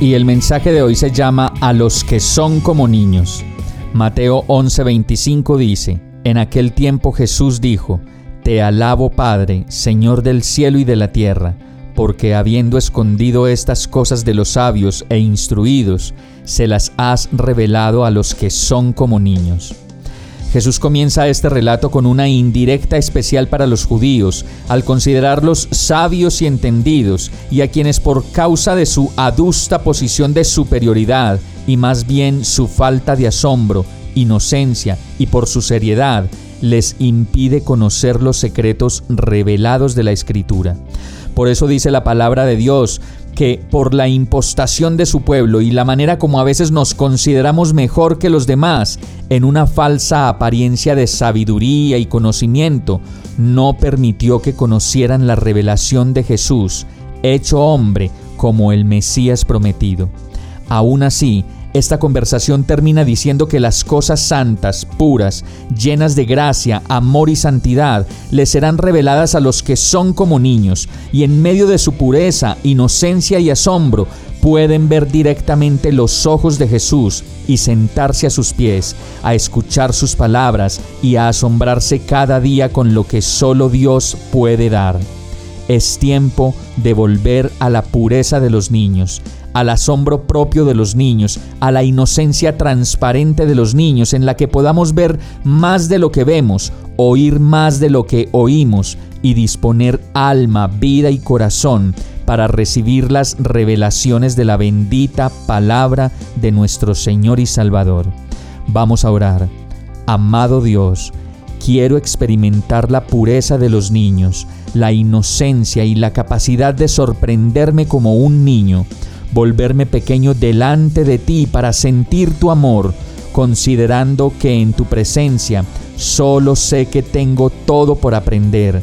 Y el mensaje de hoy se llama A los que son como niños. Mateo 11:25 dice, En aquel tiempo Jesús dijo, te alabo, Padre, Señor del cielo y de la tierra, porque habiendo escondido estas cosas de los sabios e instruidos, se las has revelado a los que son como niños. Jesús comienza este relato con una indirecta especial para los judíos, al considerarlos sabios y entendidos, y a quienes por causa de su adusta posición de superioridad, y más bien su falta de asombro, inocencia y por su seriedad, les impide conocer los secretos revelados de la Escritura. Por eso dice la palabra de Dios que por la impostación de su pueblo y la manera como a veces nos consideramos mejor que los demás, en una falsa apariencia de sabiduría y conocimiento, no permitió que conocieran la revelación de Jesús, hecho hombre como el Mesías prometido. Aún así, esta conversación termina diciendo que las cosas santas, puras, llenas de gracia, amor y santidad, le serán reveladas a los que son como niños, y en medio de su pureza, inocencia y asombro, pueden ver directamente los ojos de Jesús y sentarse a sus pies, a escuchar sus palabras y a asombrarse cada día con lo que solo Dios puede dar. Es tiempo de volver a la pureza de los niños, al asombro propio de los niños, a la inocencia transparente de los niños, en la que podamos ver más de lo que vemos, oír más de lo que oímos y disponer alma, vida y corazón para recibir las revelaciones de la bendita palabra de nuestro Señor y Salvador. Vamos a orar. Amado Dios, quiero experimentar la pureza de los niños, la inocencia y la capacidad de sorprenderme como un niño volverme pequeño delante de ti para sentir tu amor, considerando que en tu presencia solo sé que tengo todo por aprender,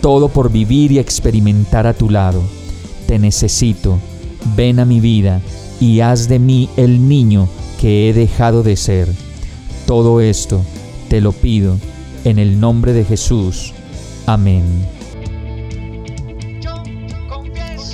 todo por vivir y experimentar a tu lado. Te necesito, ven a mi vida y haz de mí el niño que he dejado de ser. Todo esto te lo pido en el nombre de Jesús. Amén.